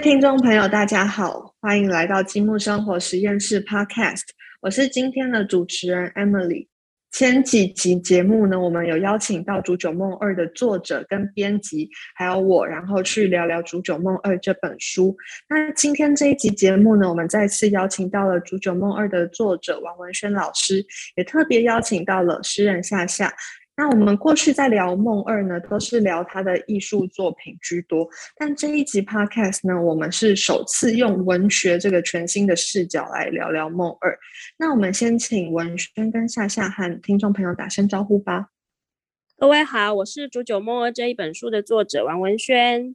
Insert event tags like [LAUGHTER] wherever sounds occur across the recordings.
听众朋友，大家好，欢迎来到积木生活实验室 Podcast，我是今天的主持人 Emily。前几集节目呢，我们有邀请到《煮酒梦二》的作者跟编辑，还有我，然后去聊聊《煮酒梦二》这本书。那今天这一集节目呢，我们再次邀请到了《煮酒梦二》的作者王文轩老师，也特别邀请到了诗人夏夏。那我们过去在聊梦二呢，都是聊他的艺术作品居多。但这一集 podcast 呢，我们是首次用文学这个全新的视角来聊聊梦二。那我们先请文轩跟夏夏和听众朋友打声招呼吧。各位好，我是《煮酒梦二》这一本书的作者王文轩。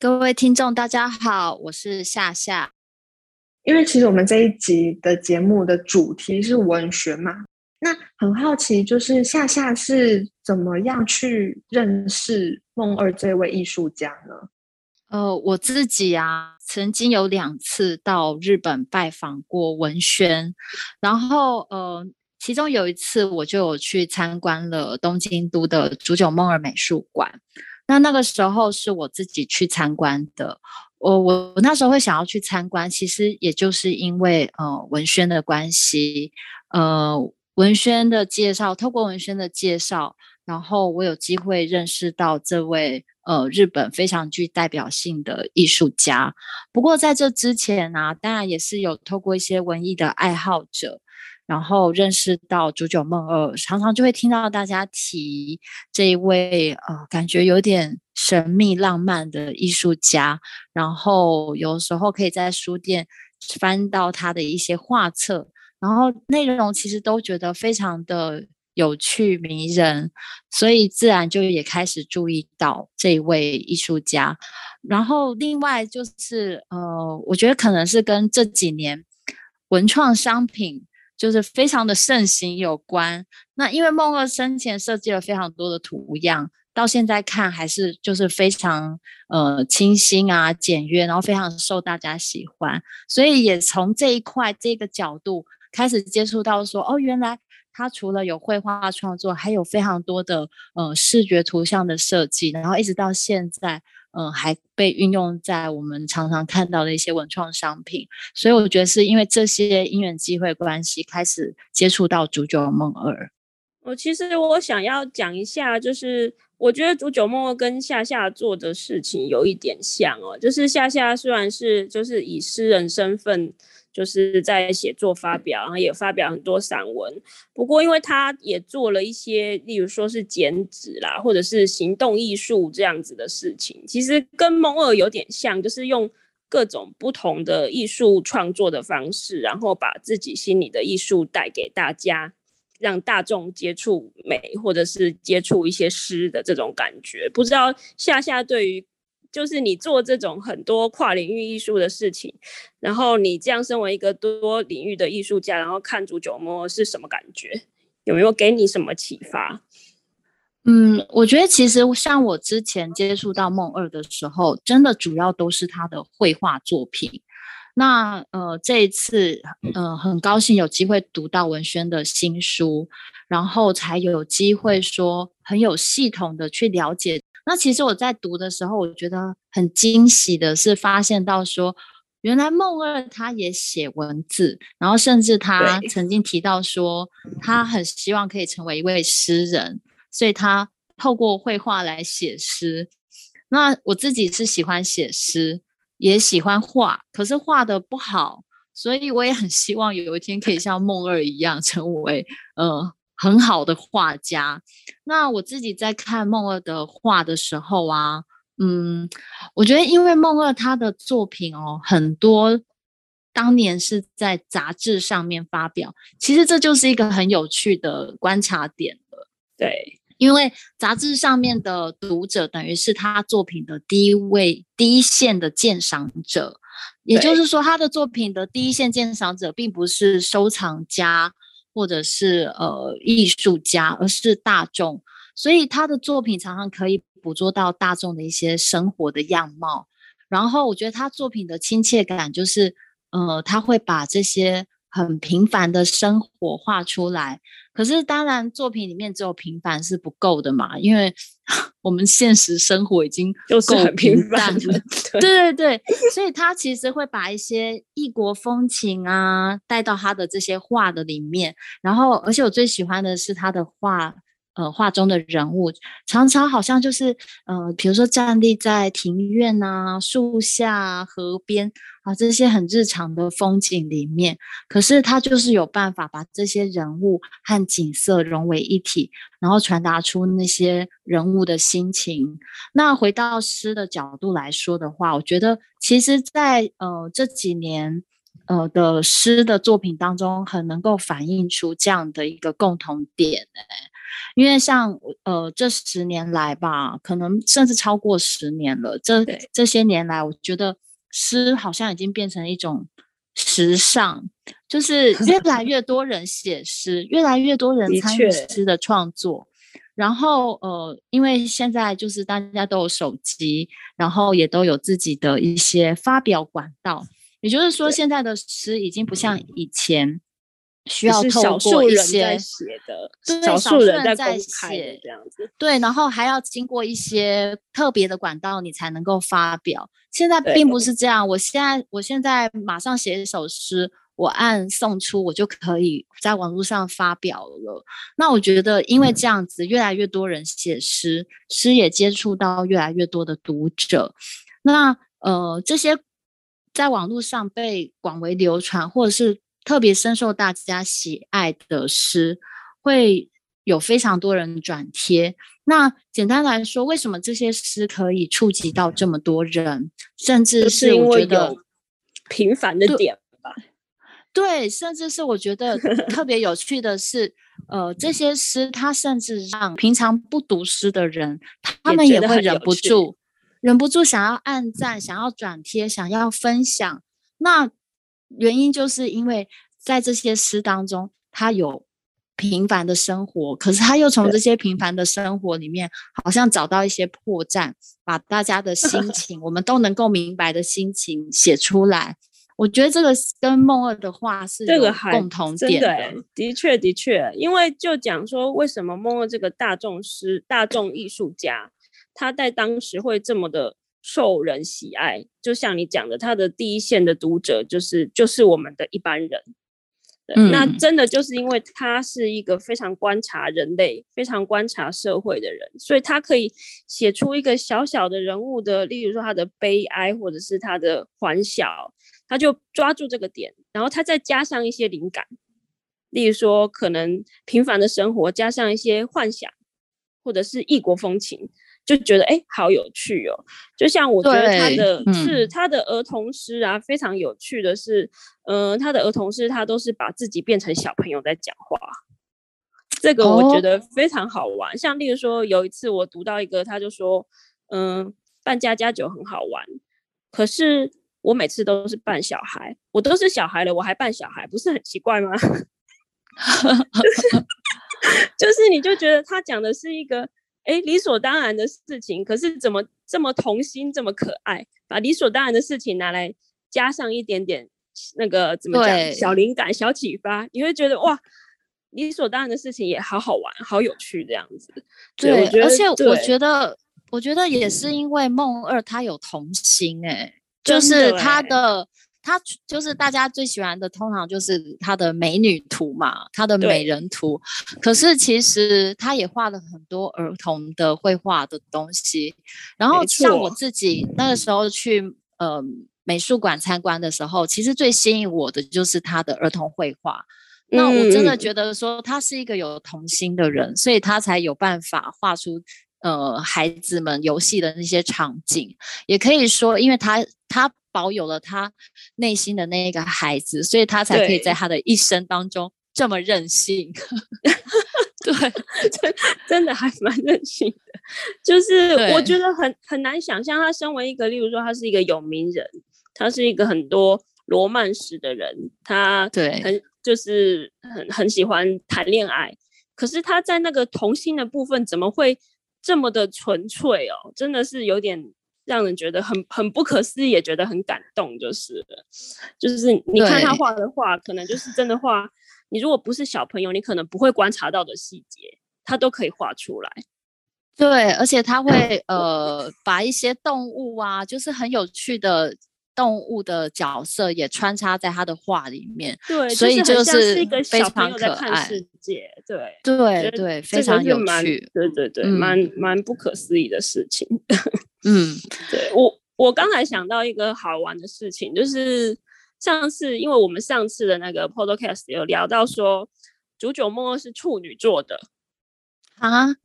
各位听众大家好，我是夏夏。因为其实我们这一集的节目的主题是文学嘛。那很好奇，就是夏夏是怎么样去认识梦二这位艺术家呢？呃，我自己啊，曾经有两次到日本拜访过文轩，然后呃，其中有一次我就有去参观了东京都的竹久梦二美术馆。那那个时候是我自己去参观的。我我那时候会想要去参观，其实也就是因为呃文轩的关系，呃。文轩的介绍，透过文轩的介绍，然后我有机会认识到这位呃日本非常具代表性的艺术家。不过在这之前呢，当然也是有透过一些文艺的爱好者，然后认识到竹久梦二，常常就会听到大家提这一位呃感觉有点神秘浪漫的艺术家。然后有时候可以在书店翻到他的一些画册。然后内容其实都觉得非常的有趣迷人，所以自然就也开始注意到这一位艺术家。然后另外就是呃，我觉得可能是跟这几年文创商品就是非常的盛行有关。那因为梦二生前设计了非常多的图样，到现在看还是就是非常呃清新啊简约，然后非常受大家喜欢。所以也从这一块这个角度。开始接触到说哦，原来他除了有绘画创作，还有非常多的呃视觉图像的设计，然后一直到现在，嗯，还被运用在我们常常看到的一些文创商品。所以我觉得是因为这些因缘机会关系，开始接触到煮酒梦二。我其实我想要讲一下，就是我觉得煮酒梦跟夏夏做的事情有一点像哦，就是夏夏虽然是就是以诗人身份。就是在写作发表，然后也发表很多散文。不过，因为他也做了一些，例如说是剪纸啦，或者是行动艺术这样子的事情，其实跟梦二有点像，就是用各种不同的艺术创作的方式，然后把自己心里的艺术带给大家，让大众接触美，或者是接触一些诗的这种感觉。不知道夏夏对于。就是你做这种很多跨领域艺术的事情，然后你这样身为一个多领域的艺术家，然后看煮酒摸是什么感觉？有没有给你什么启发？嗯，我觉得其实像我之前接触到梦二的时候，真的主要都是他的绘画作品。那呃，这一次呃，很高兴有机会读到文轩的新书，然后才有机会说很有系统的去了解。那其实我在读的时候，我觉得很惊喜的是，发现到说，原来梦二他也写文字，然后甚至他曾经提到说，他很希望可以成为一位诗人，所以他透过绘画来写诗。那我自己是喜欢写诗，也喜欢画，可是画的不好，所以我也很希望有一天可以像梦二一样成为，呃。很好的画家，那我自己在看梦二的画的时候啊，嗯，我觉得因为梦二他的作品哦，很多当年是在杂志上面发表，其实这就是一个很有趣的观察点了。对，因为杂志上面的读者等于是他作品的第一位第一线的鉴赏者，也就是说，他的作品的第一线鉴赏者并不是收藏家。或者是呃艺术家，而是大众，所以他的作品常常可以捕捉到大众的一些生活的样貌。然后我觉得他作品的亲切感，就是呃他会把这些很平凡的生活画出来，可是当然，作品里面只有平凡是不够的嘛，因为 [LAUGHS] 我们现实生活已经就是很平凡了。对对对，所以他其实会把一些异国风情啊带到他的这些画的里面。然后，而且我最喜欢的是他的画。呃，画中的人物常常好像就是，呃，比如说站立在庭院啊、树下、河边啊这些很日常的风景里面，可是他就是有办法把这些人物和景色融为一体，然后传达出那些人物的心情。那回到诗的角度来说的话，我觉得其实，在呃这几年呃的诗的作品当中，很能够反映出这样的一个共同点，哎。因为像呃这十年来吧，可能甚至超过十年了。这这些年来，我觉得诗好像已经变成一种时尚，就是越来 [LAUGHS] 越多人写诗，越来越多人参与诗的创作。然后呃，因为现在就是大家都有手机，然后也都有自己的一些发表管道，也就是说，现在的诗已经不像以前。需要透过一些写的，对，少数人在写这样子，对，然后还要经过一些特别的管道，你才能够发表。现在并不是这样，我现在我现在马上写一首诗，我按送出，我就可以在网络上发表了。那我觉得，因为这样子，越来越多人写诗，诗也接触到越来越多的读者。那呃，这些在网络上被广为流传，或者是。特别深受大家喜爱的诗，会有非常多人转贴。那简单来说，为什么这些诗可以触及到这么多人？甚至是我觉得平凡的点吧。[LAUGHS] 对，甚至是我觉得特别有趣的是，呃，这些诗它甚至让平常不读诗的人，他们也会忍不住、忍不住想要按赞、想要转贴、想要分享。那原因就是因为在这些诗当中，他有平凡的生活，可是他又从这些平凡的生活里面，好像找到一些破绽，把大家的心 [LAUGHS] 情，我们都能够明白的心情写出来。我觉得这个跟梦二的话是这个共同点的，的确的确，因为就讲说为什么梦二这个大众诗、大众艺术家，他在当时会这么的。受人喜爱，就像你讲的，他的第一线的读者就是就是我们的一般人。那真的就是因为他是一个非常观察人类、非常观察社会的人，所以他可以写出一个小小的人物的，例如说他的悲哀，或者是他的欢笑，他就抓住这个点，然后他再加上一些灵感，例如说可能平凡的生活加上一些幻想，或者是异国风情。就觉得哎，好有趣哦！就像我觉得他的是他的儿童诗啊，非常有趣的是，嗯，他的儿童诗他都是把自己变成小朋友在讲话，这个我觉得非常好玩。像例如说，有一次我读到一个，他就说，嗯，扮家家酒很好玩，可是我每次都是扮小孩，我都是小孩了，我还扮小孩，不是很奇怪吗？就 [LAUGHS] 是就是，[LAUGHS] 你就觉得他讲的是一个。哎，理所当然的事情，可是怎么这么童心，这么可爱？把理所当然的事情拿来加上一点点那个怎么讲？小灵感、小启发，你会觉得哇，理所当然的事情也好好玩，好有趣这样子。对，而且我觉得，我觉得也是因为梦二他有童心，哎，就是他的。他就是大家最喜欢的，通常就是他的美女图嘛，他的美人图。可是其实他也画了很多儿童的绘画的东西。然后像我自己那个时候去呃美术馆参观的时候，其实最吸引我的就是他的儿童绘画。那我真的觉得说他是一个有童心的人，所以他才有办法画出呃孩子们游戏的那些场景。也可以说，因为他他。保有了他内心的那个孩子，所以他才可以在他的一生当中这么任性。[LAUGHS] 对，[LAUGHS] 真真的还蛮任性的。就是我觉得很很难想象，他身为一个，例如说他是一个有名人，他是一个很多罗曼史的人，他对很就是很很喜欢谈恋爱，可是他在那个童心的部分怎么会这么的纯粹哦？真的是有点。让人觉得很很不可思议，也觉得很感动，就是，就是你看他画的画，可能就是真的画你如果不是小朋友，你可能不会观察到的细节，他都可以画出来。对，而且他会呃把一些动物啊，就是很有趣的动物的角色也穿插在他的画里面。对，所以就是一个非常可爱。世界，对对对，非常有趣。对对对，蛮蛮不可思议的事情。嗯，对我我刚才想到一个好玩的事情，就是上次因为我们上次的那个 podcast 有聊到说，九九梦是处女座的。啊，[LAUGHS]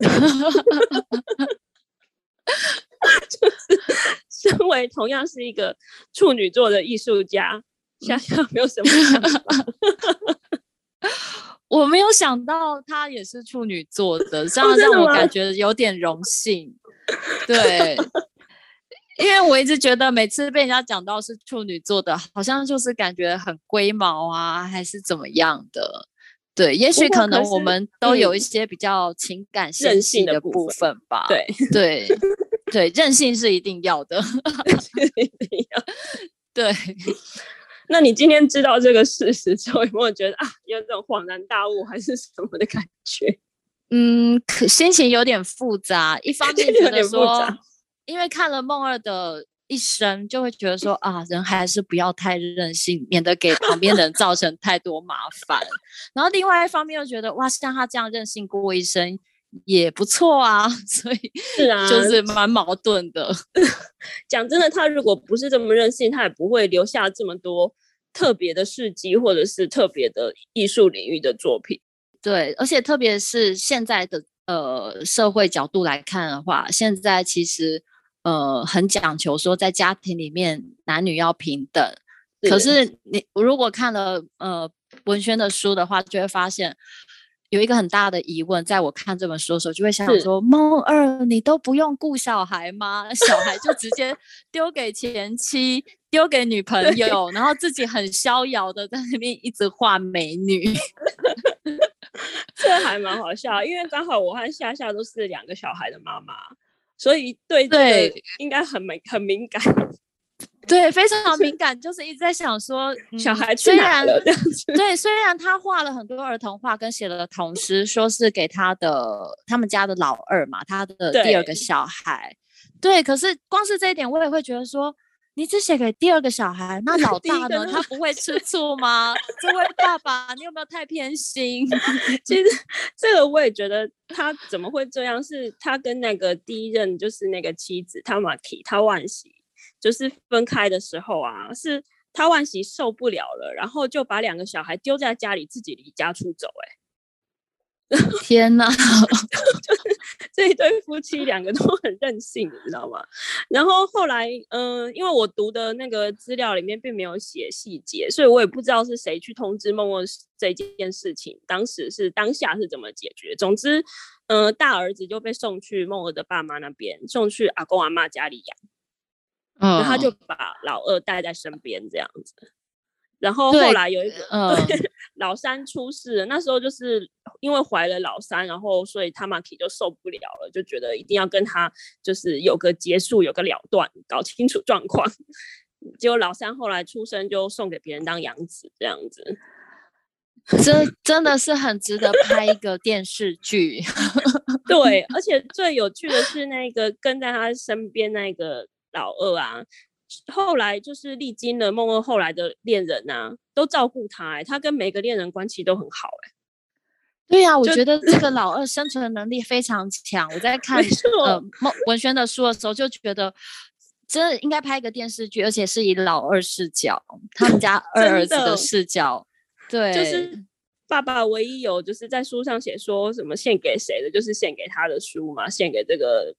就是身为同样是一个处女座的艺术家，想想没有什么想法。[LAUGHS] 我没有想到他也是处女座的，这样让我感觉有点荣幸。[LAUGHS] 对，因为我一直觉得每次被人家讲到是处女座的，好像就是感觉很龟毛啊，还是怎么样的。对，也许可能我们都有一些比较情感任性的部分吧。对对对，任性是一定要的，[LAUGHS] 一定要。对，[LAUGHS] 那你今天知道这个事实之后，有没有觉得啊，有这种恍然大悟还是什么的感觉？嗯，可心情有点复杂，一方面 [LAUGHS] 觉得说，因为看了梦二的。一生就会觉得说啊，人还是不要太任性，免得给旁边的人造成太多麻烦。然后另外一方面又觉得哇，像他这样任性过一生也不错啊，[LAUGHS] 所以是啊，就是蛮矛盾的。[LAUGHS] 讲真的，他如果不是这么任性，他也不会留下这么多特别的事迹，或者是特别的艺术领域的作品。对，而且特别是现在的呃社会角度来看的话，现在其实。呃，很讲求说在家庭里面男女要平等，可是你如果看了呃文轩的书的话，就会发现有一个很大的疑问，在我看这本书的时候，就会想说：梦二，你都不用顾小孩吗？小孩就直接丢给前妻，丢给女朋友，然后自己很逍遥的在那边一直画美女，[LAUGHS] 这还蛮好笑，因为刚好我和夏夏都是两个小孩的妈妈。所以对对，应该很敏很敏感，对，非 [LAUGHS] 常敏感，就是一直在想说，小孩去哪了？对，虽然他画了很多儿童画，跟写了童诗，说是给他的他们家的老二嘛，他的第二个小孩，对，可是光是这一点，我也会觉得说。你只写给第二个小孩，那老 [LAUGHS] 大呢？他不会吃醋吗？这位爸爸，你有没有太偏心？[LAUGHS] 其实这个我也觉得，他怎么会这样？是他跟那个第一任就是那个妻子他玛提他万喜，就是分开的时候啊，是他万喜受不了了，然后就把两个小孩丢在家里，自己离家出走。哎。[LAUGHS] 天哪！[LAUGHS] 就是这一对夫妻两个都很任性，你知道吗？然后后来，嗯，因为我读的那个资料里面并没有写细节，所以我也不知道是谁去通知梦梦这件事情，当时是当下是怎么解决。总之，嗯，大儿子就被送去梦儿的爸妈那边，送去阿公阿妈家里养，然后他就把老二带在身边这样子。然后后来有一个 [LAUGHS] 老三出事，那时候就是因为怀了老三，然后所以他妈 k 就受不了了，就觉得一定要跟他就是有个结束，有个了断，搞清楚状况。[LAUGHS] 结果老三后来出生就送给别人当养子，这样子，[LAUGHS] 这真的是很值得拍一个电视剧。对，而且最有趣的是那个跟在他身边那个老二啊。后来就是历经了梦二后来的恋人呐，都照顾他，哎，他跟每个恋人关系都很好，哎，对呀，我觉得这 [LAUGHS] 个老二生存的能力非常强。我在看呃梦文轩的书的时候，就觉得真的应该拍一个电视剧，而且是以老二视角，他们家 [LAUGHS] 二儿子的视角，对，就是爸爸唯一有就是在书上写说什么献给谁的，就是献给他的书嘛，献给这个。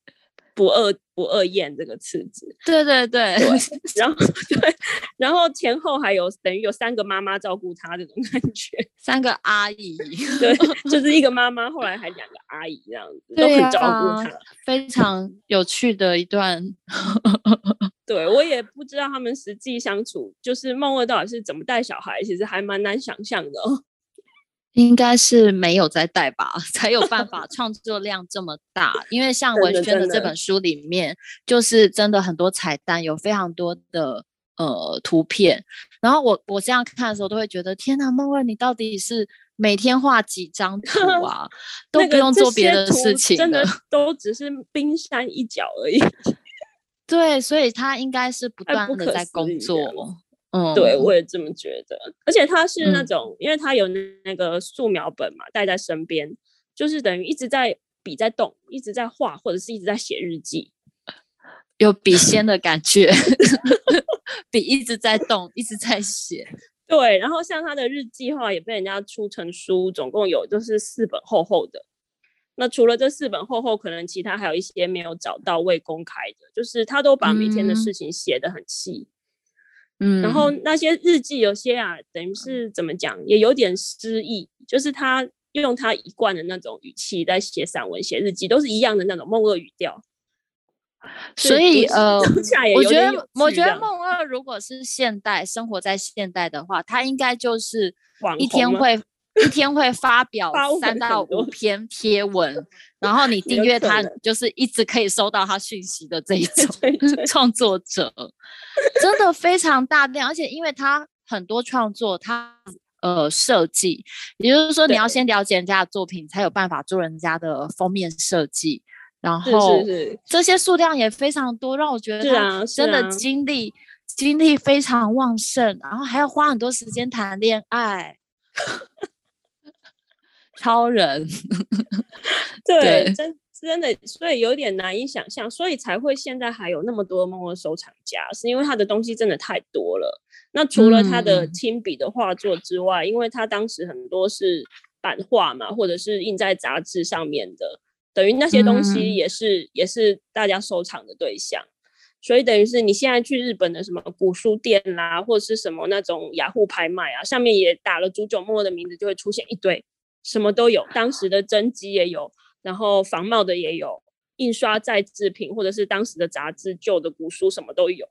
不饿不饿厌这个次子，对对对，[LAUGHS] 然后 [LAUGHS] 对，然后前后还有等于有三个妈妈照顾他这种感觉，[LAUGHS] 三个阿姨，对，就是一个妈妈，后来还两个阿姨这样子，都很照顾他，非常有趣的一段。对我也不知道他们实际相处，就是梦二到底是怎么带小孩，其实还蛮难想象的。应该是没有在带吧，[LAUGHS] 才有办法创作量这么大。因为像文轩的这本书里面，就是真的很多彩蛋，有非常多的呃图片。然后我我这样看的时候，都会觉得天哪，梦二你到底是每天画几张图 [LAUGHS] 啊？都不用做别的事情，真的都只是冰山一角而已。[LAUGHS] 对，所以他应该是不断的在工作。嗯，对，我也这么觉得。而且他是那种，因为他有那个素描本嘛，带在身边，就是等于一直在笔在动，一直在画，或者是一直在写日记。有笔仙的感觉，[LAUGHS] 笔一直在动，一直在写。对，然后像他的日记话也被人家出成书，总共有就是四本厚厚的。那除了这四本厚厚，可能其他还有一些没有找到未公开的，就是他都把每天的事情写得很细。嗯，然后那些日记有些啊，等于是怎么讲，也有点诗意，就是他用他一贯的那种语气在写散文、写日记，都是一样的那种梦二语调。所以呃，我觉得我觉得梦二如果是现代生活在现代的话，他应该就是一天会一天会发表三到五篇贴文，然后你订阅他就是一直可以收到他讯息的这一 [LAUGHS] 种创作者，真的非常大量，而且因为他很多创作他呃设计，也就是说你要先了解人家的作品，才有办法做人家的封面设计。然后这些数量也非常多，让我觉得他真的精力精力非常旺盛，然后还要花很多时间谈恋爱，超人，[LAUGHS] 对，真真的，所以有点难以想象，所以才会现在还有那么多梦二收藏家，是因为他的东西真的太多了。那除了他的亲笔的画作之外，因为他当时很多是版画嘛，或者是印在杂志上面的。等于那些东西也是也是大家收藏的对象，所以等于是你现在去日本的什么古书店啦，或者是什么那种雅虎拍卖啊，上面也打了竹久墨的名字，就会出现一堆，什么都有，当时的真迹也有，然后仿冒的也有，印刷再制品或者是当时的杂志、旧的古书什么都有，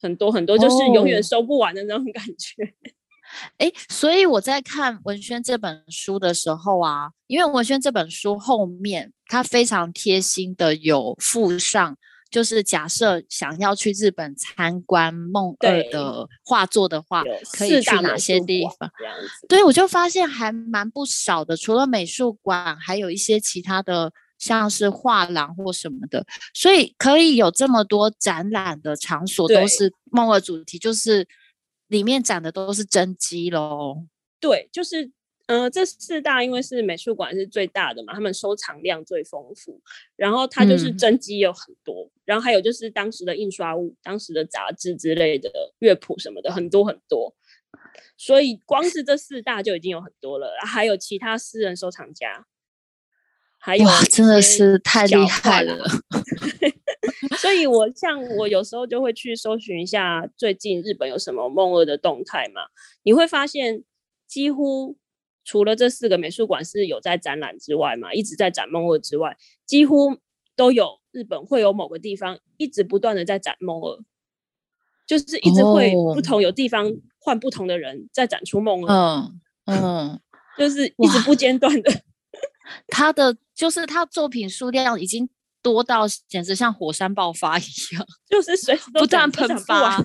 很多很多，就是永远收不完的那种感觉。[LAUGHS] 哎，所以我在看文轩这本书的时候啊，因为文轩这本书后面他非常贴心的有附上，就是假设想要去日本参观梦二的画作的话，可以去哪些地方？对，我就发现还蛮不少的，除了美术馆，还有一些其他的，像是画廊或什么的，所以可以有这么多展览的场所都是梦二主题，就是。里面展的都是真迹喽，对，就是，呃，这四大因为是美术馆是最大的嘛，他们收藏量最丰富，然后它就是真迹有很多，然后还有就是当时的印刷物、当时的杂志之类的乐谱什么的很多很多，所以光是这四大就已经有很多了，还有其他私人收藏家。还有真的是太厉害了，[LAUGHS] 所以我像我有时候就会去搜寻一下最近日本有什么梦二的动态嘛，你会发现几乎除了这四个美术馆是有在展览之外嘛，一直在展梦二之外，几乎都有日本会有某个地方一直不断的在展梦二，就是一直会不同有地方换不同的人在展出梦二，嗯 [LAUGHS] 嗯，就是一直不间断的。他的就是他作品数量已经多到简直像火山爆发一样，就是随时不断喷发。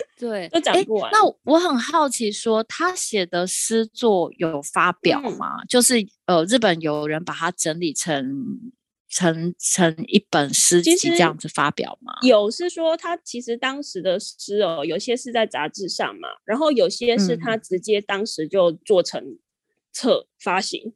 [LAUGHS] 对，都讲不完。那我很好奇，说他写的诗作有发表吗？就是呃，日本有人把它整理成成成一本诗集这样子发表吗？有，是说他其实当时的诗哦，有些是在杂志上嘛，然后有些是他直接当时就做成册发行。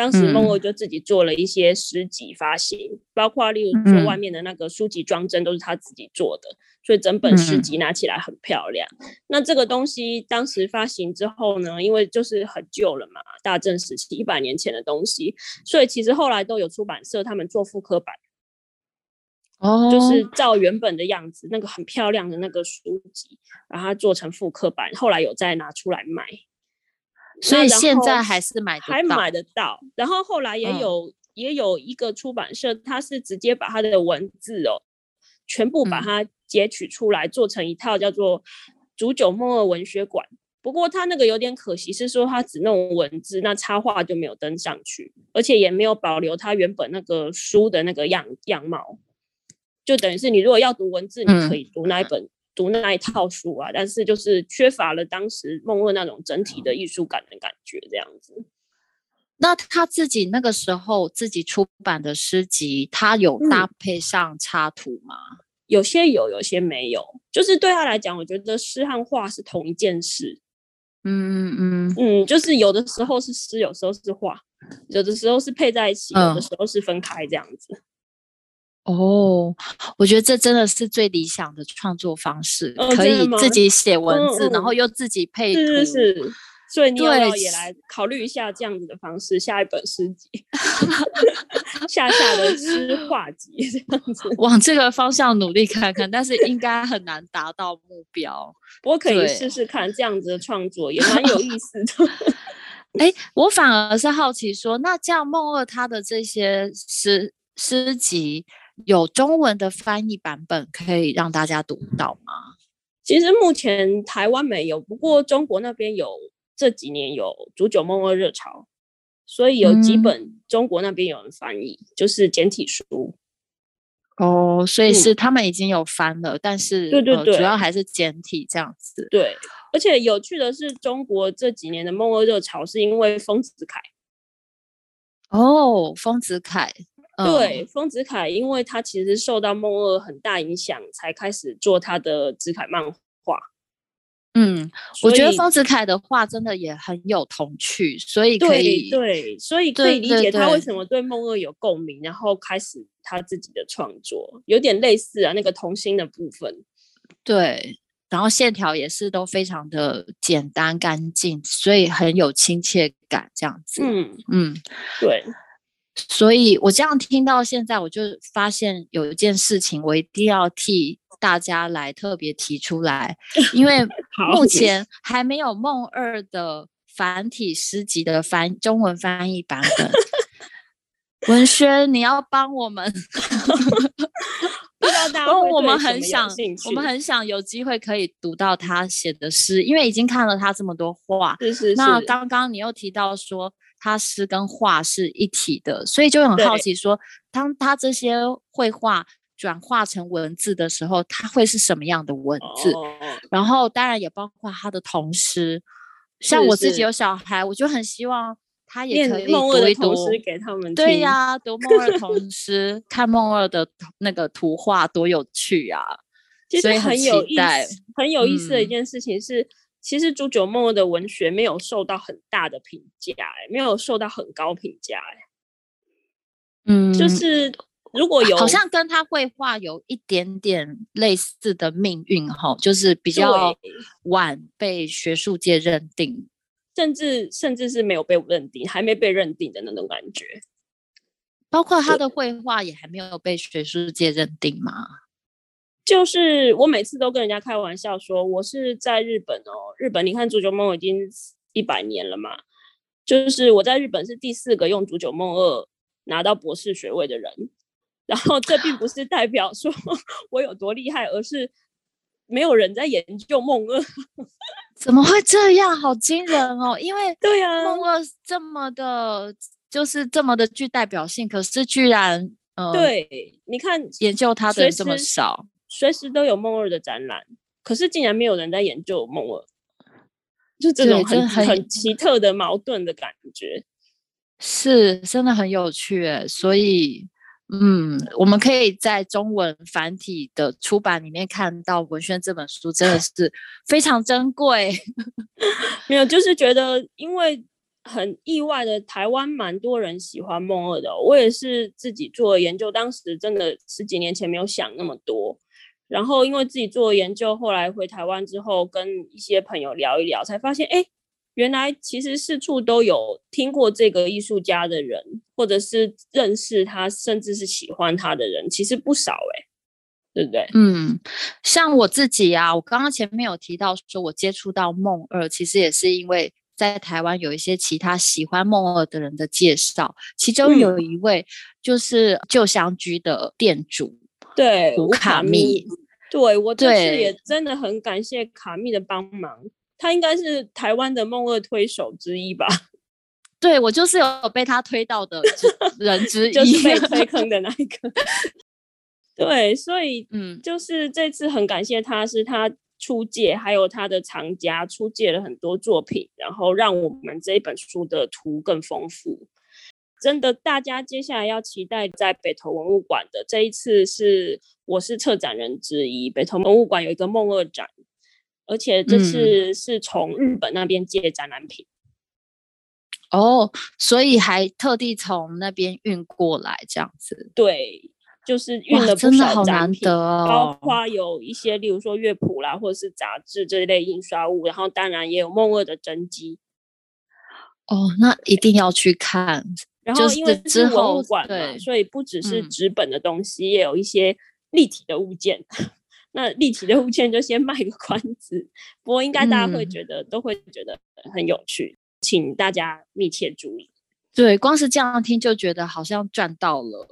当时梦二就自己做了一些诗集发行，包括例如说外面的那个书籍装帧都是他自己做的，所以整本诗集拿起来很漂亮。那这个东西当时发行之后呢，因为就是很旧了嘛，大正时期一百年前的东西，所以其实后来都有出版社他们做复刻版，哦，就是照原本的样子，那个很漂亮的那个书籍，把它做成复刻版，后来有再拿出来卖。所以现在还是买还买得到，然后后来也有也有一个出版社，他是直接把他的文字哦，全部把它截取出来，做成一套叫做《煮酒梦二文学馆》。不过他那个有点可惜，是说他只弄文字，那插画就没有登上去，而且也没有保留他原本那个书的那个样样貌。就等于是你如果要读文字，你可以读那一本读那一套书啊，但是就是缺乏了当时梦二那种整体的艺术感的感觉，这样子。那他自己那个时候自己出版的诗集，他有搭配上插图吗？有些有，有些没有。就是对他来讲，我觉得诗和画是同一件事。嗯嗯嗯嗯，就是有的时候是诗，有时候是画，有的时候是配在一起，有的时候是分开这样子。哦，我觉得这真的是最理想的创作方式，可以自己写文字，然后又自己配图。是是。所以你要也来考虑一下这样子的方式，下一本诗集，[LAUGHS] 下 [LAUGHS] 下的诗画集这样子，往这个方向努力看看，但是应该很难达到目标。不过可以试试看，这样子的创作也蛮有意思的。[LAUGHS] 哎，我反而是好奇说，那这样梦二他的这些诗诗集有中文的翻译版本可以让大家读到吗？其实目前台湾没有，不过中国那边有。这几年有《煮酒梦二》热潮，所以有几本中国那边有人翻译，就是简体书。哦，所以是他们已经有翻了，但是对对对，主要还是简体这样子。对，而且有趣的是，中国这几年的梦二热潮是因为丰子恺。哦，丰子恺，对，丰子恺，因为他其实受到梦二很大影响，才开始做他的子恺漫画。嗯，我觉得丰子恺的画真的也很有童趣，所以可以对，所以可以理解他为什么对梦二有共鸣，然后开始他自己的创作，有点类似啊那个童心的部分。对，然后线条也是都非常的简单干净，所以很有亲切感，这样子。嗯嗯，对。所以我这样听到现在，我就发现有一件事情，我一定要替。大家来特别提出来，[LAUGHS] 因为 [LAUGHS] 目前还没有梦二的繁体诗集的翻中文翻译版本。文轩，你要帮我们，[LAUGHS] 不知道大家我们很想，我们很想有机会可以读到他写的诗，因为已经看了他这么多话。是是是。那刚刚你又提到说他诗跟画是一体的，所以就很好奇说，当他这些绘画。转化成文字的时候，它会是什么样的文字？然后当然也包括他的童诗。像我自己有小孩，我就很希望他也可以读一读给他们。对呀，读梦二童诗，看梦二的那个图画多有趣啊！其实很有意思，很有意思的一件事情是，其实朱九梦的文学没有受到很大的评价，哎，没有受到很高评价，哎，嗯，就是。如果有，好像跟他绘画有一点点类似的命运哈，就是比较晚被学术界认定，甚至甚至是没有被认定，还没被认定的那种感觉。包括他的绘画也还没有被学术界认定吗？就是我每次都跟人家开玩笑说，我是在日本哦，日本你看《足球梦》已经一百年了嘛，就是我在日本是第四个用《足球梦二》拿到博士学位的人。然后这并不是代表说 [LAUGHS] 我有多厉害，而是没有人在研究梦二，[LAUGHS] 怎么会这样？好惊人哦！因为对啊，梦二这么的，就是这么的具代表性，可是居然，呃，对，你看研究它的这么少，随时都有梦二的展览，可是竟然没有人在研究梦二，就这种很很奇特的矛盾的感觉，是真的很有趣，所以。嗯，我们可以在中文繁体的出版里面看到文轩这本书，真的是非常珍贵。[LAUGHS] 没有，就是觉得因为很意外的，台湾蛮多人喜欢梦二的。我也是自己做研究，当时真的十几年前没有想那么多，然后因为自己做研究，后来回台湾之后，跟一些朋友聊一聊，才发现，哎。原来其实四处都有听过这个艺术家的人，或者是认识他，甚至是喜欢他的人，其实不少哎，对不对？嗯，像我自己啊，我刚刚前面有提到说，我接触到梦二，其实也是因为在台湾有一些其他喜欢梦二的人的介绍，其中有一位就是旧香居的店主，对，胡卡密，对我这次也真的很感谢卡密的帮忙。他应该是台湾的梦二推手之一吧？[LAUGHS] 对，我就是有被他推到的人之一，[LAUGHS] 就是被推坑的那一个。[LAUGHS] 对，所以嗯，就是这次很感谢他，是他出借，还有他的藏家出借了很多作品，然后让我们这一本书的图更丰富。真的，大家接下来要期待在北投文物馆的这一次是我是策展人之一，北投文物馆有一个梦二展，而且这次是从日本那边借展览品。哦，所以还特地从那边运过来这样子。对，就是运哇了不真的好少展品，难得包哦。括有一些，例如说乐谱啦，或者是杂志这一类印刷物，然后当然也有梦二的真迹。哦，那一定要去看。就是然后因为是文物馆嘛，所以不只是嗯纸本的东西，也有一些立体的物件。[LAUGHS] 那立体的物件就先卖个关子，不过应该大家会嗯觉得、都会觉得很有趣，请大家密切注意。对，光是这样听就觉得好像赚到了。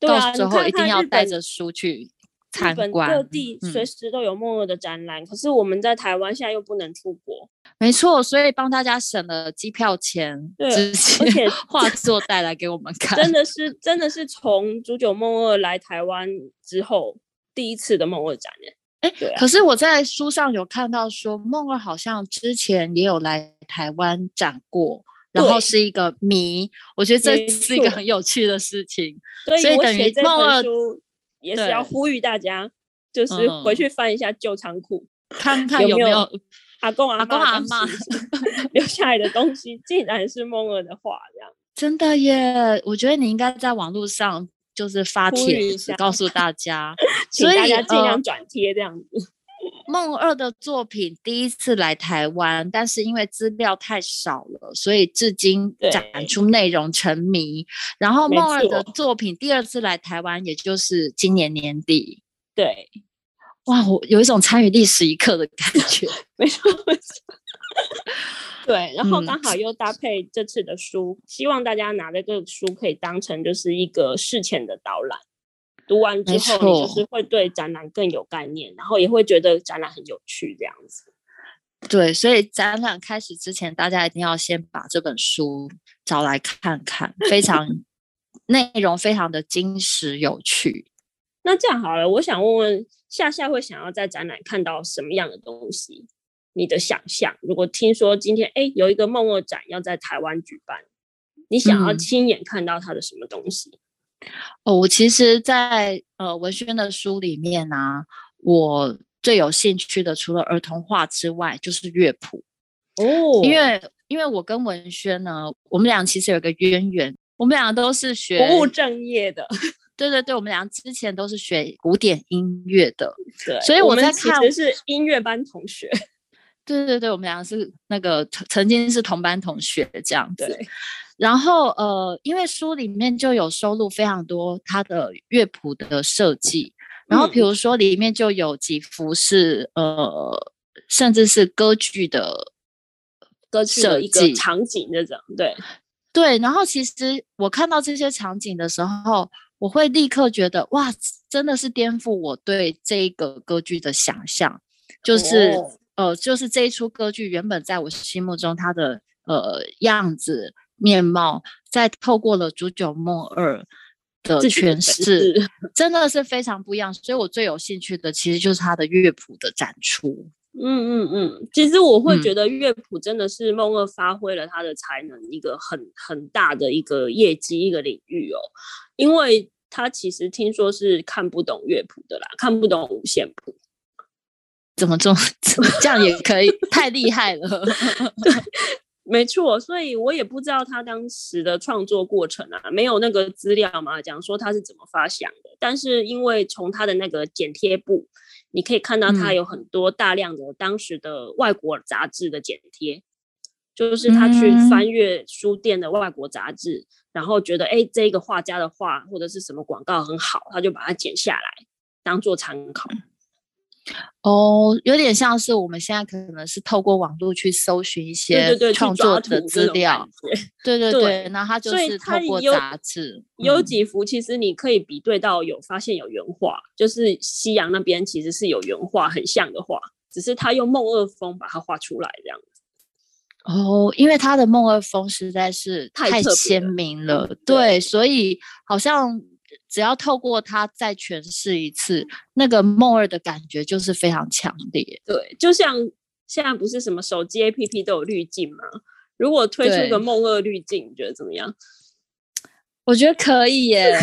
对啊，到时候一定要带着书去日参本各。地嗯随时都有梦二的展览，可是我们在台湾现在又不能出国，没错，所以帮大家省了机票钱，对而且 [LAUGHS] 画作带来给我们看。[LAUGHS] 真的是真的是从煮酒梦二来台湾之后第一次的梦二展耶。哎可是我在书上有看到说，梦二好像之前也有来台湾展过，然后是一个谜。我觉得这是一个很有趣的事情。所以等于梦二也是要呼吁大家，就是回嗯去翻一下旧仓库，看看有没有阿公阿阿公阿嬷当时 [LAUGHS] 留下来的东西，竟然是梦儿的画，这样。真的耶！我觉得你应该在网络上就是发帖告诉大家。请大所以大家尽量转贴这样子。梦二的作品第一次来台湾，但是因为资料太少了，所以至今展出内容成谜。然后没梦二的作品第二次来台湾，也就是今年年底。对，哇，我有一种参与历史一刻的感觉。[LAUGHS] 没错没错。[LAUGHS] 对，然后嗯刚好又搭配这次的书，希望大家拿这个书可以当成就是一个事前的导览。读完之没后，你就错是会对展览更有概念，然后也会觉得展览很有趣这样子。对，所以展览开始之前，大家一定要先把这本书找来看看，非常内容非常的精实有趣。那这样好了，我想问问夏夏会想要在展览看到什么样的东西？你的想象，如果听说今天哎有一个梦二展要在台湾举办，你想要嗯亲眼看到它的什么东西？哦，我其实在，呃文轩的书里面呢、我最有兴趣的除了儿童画之外，就是乐谱。哦因为因为我跟文轩呢，我们俩其实有个渊源，我们俩都是学，不务正业的，[LAUGHS] 对对对，我们俩之前都是学古典音乐的。对，所以我们其在看实是音乐班同学，[LAUGHS] 对对对，我们俩是那个曾曾经是同班同学这样子。对，然后呃，因为书里面就有收录非常多他的乐谱的设计，然后比嗯。如说里面就有几幅是呃，甚至是歌剧的歌剧的一个场景那种，对，对，然后其实我看到这些场景的时候，我会立刻觉得哇，真的是颠覆我对这一个歌剧的想象，就是、哦。呃，就是这一出歌剧原本在我心目中它的呃样子面貌，再透过了《煮酒梦二》的诠诠释，真的是非常不一样。所以我最有兴趣的其实就是他的乐谱的展出。嗯嗯嗯，其实我会嗯觉得乐谱真的是梦二发挥了他的才能，一个很很大的一个业绩一个领域哦，因为他其实听说是看不懂乐谱的啦，看不懂五线谱。怎么做？这样也可以？太厉害了！[LAUGHS] 没错，所以我也不知道他当时的创作过程啊，没有那个资料嘛，讲说他是怎么发想的。但是因为从他的那个剪贴簿，你可以看到他嗯有很多大量的当时的外国杂志的剪贴，就是他去嗯翻阅书店的外国杂志，然后觉得哎这个画家的画或者是什么广告很好，他就把它剪下来当做参考。哦，有点像是我们现在可能是透过网络去搜寻一些创作的资料。对对对对，然后它就是透过杂志，嗯有几幅其实你可以比对到，有发现有原画，就是西洋那边其实是有原画很像的画，只是他用梦二风把它画出来这样子。哦，因为他的梦二风实在是太鲜了明了，对对，所以好像只要透过他再诠释一次，那个梦二的感觉就是非常强烈。对，就像现在不是什么手机 APP 都有滤镜吗？如果推出一个梦二滤镜，你觉得怎么样？我觉得可以耶，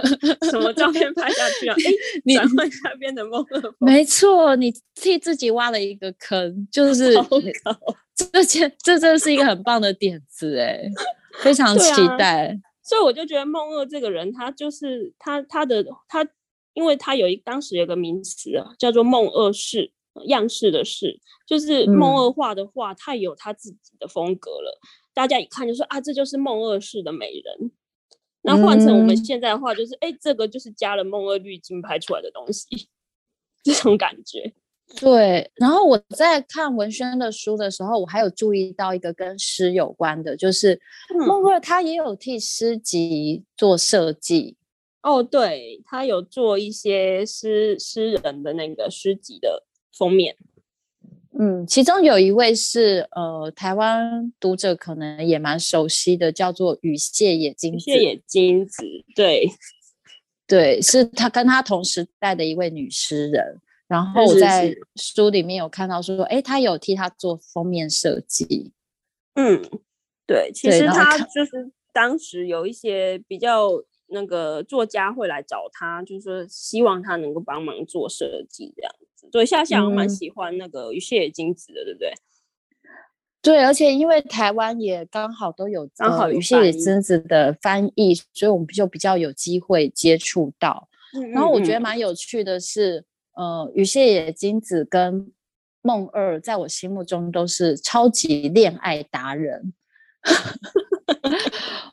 [LAUGHS] 什么照片拍下去啊？[LAUGHS] 哎，你转换一下变成梦二。没错，你替自己挖了一个坑，就是这件这真的是一个很棒的点子哎，非常期待。所以我就觉得梦二这个人，他就是他他的他，因为他有一当时有个名词啊，叫做梦二式样式的式，就是梦二画的画太有他自己的风格了，大家一看就说啊，这就是梦二式的美人。那换成我们现在的话，就是哎，这个就是加了梦二滤镜拍出来的东西，[LAUGHS] 这种感觉。对。然后我在看文轩的书的时候，我还有注意到一个跟诗有关的，就是梦二他也有替诗集做设计。哦，对，他有做一些诗诗人的那个诗集的封面。嗯，其中有一位是呃，台湾读者可能也蛮熟悉的，叫做雨谢野金子。谢野金子，对，对，是他跟他同时代的一位女诗人。然后我在书里面有看到说，哎，他有替他做封面设计。嗯，对，其实他就是当时有一些比较那个作家会来找他，就是说希望他能够帮忙做设计这样子。对，夏夏蛮喜欢那个雨谢金子的，对不对？对，而且因为台湾也刚好都有刚好雨谢金子的翻译，所以我们就比较有机会接触到。然后我觉得蛮有趣的是，呃，雨谢野金子跟梦二在我心目中都是超级恋爱达人。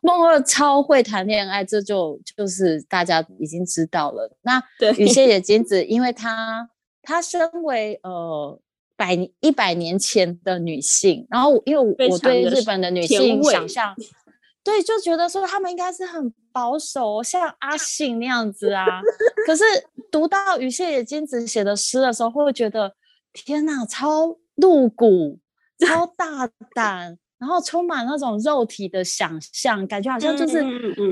梦二超会谈恋爱，这就就是大家已经知道了。那雨谢野金子，因为她。她身为呃百一百年前的女性，然后因为我对日本的女性想象，[LAUGHS] 对，就觉得说她们应该是很保守，像阿 [LAUGHS] 信那样子啊。可是读到雨谢野金子写的诗的时候，会觉得天哪，超露骨，超 [LAUGHS] 大胆，然后充满那种肉体的想象，感觉好像就是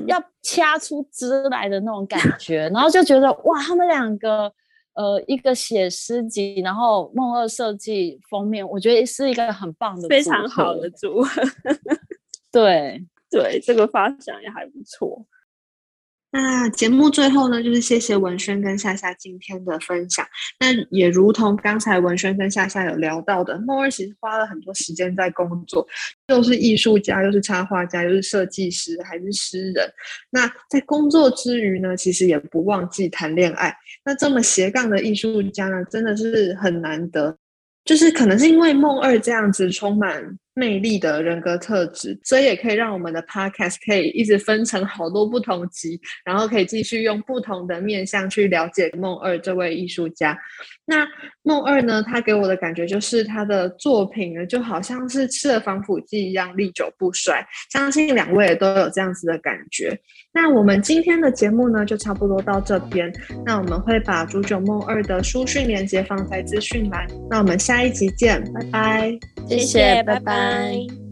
要掐出汁来的那种感觉，然后就觉得哇，他们两个。呃，一个写诗集，然后梦二设计封面，我觉得是一个很棒的、非常好的组合。[LAUGHS] 对对，这个发想也还不错。那节目最后呢，就是谢谢文轩跟夏夏今天的分享。那也如同刚才文轩跟夏夏有聊到的，梦二其实花了很多时间在工作，又是艺术家，又是插画家，又是设计师，还是诗人。那在工作之余呢，其实也不忘记谈恋爱。那这么斜杠的艺术家呢，真的是很难得。就是可能是因为梦二这样子充满。魅力的人格特质，所以也可以让我们的 podcast 可以一直分成好多不同集，然后可以继续用不同的面向去了解梦二这位艺术家。那梦二呢，他给我的感觉就是他的作品呢，就好像是吃了防腐剂一样历久不衰。相信两位都有这样子的感觉。那我们今天的节目呢，就差不多到这边。那我们会把煮酒梦二的书讯链接放在资讯栏。那我们下一集见，拜拜。谢谢，拜拜。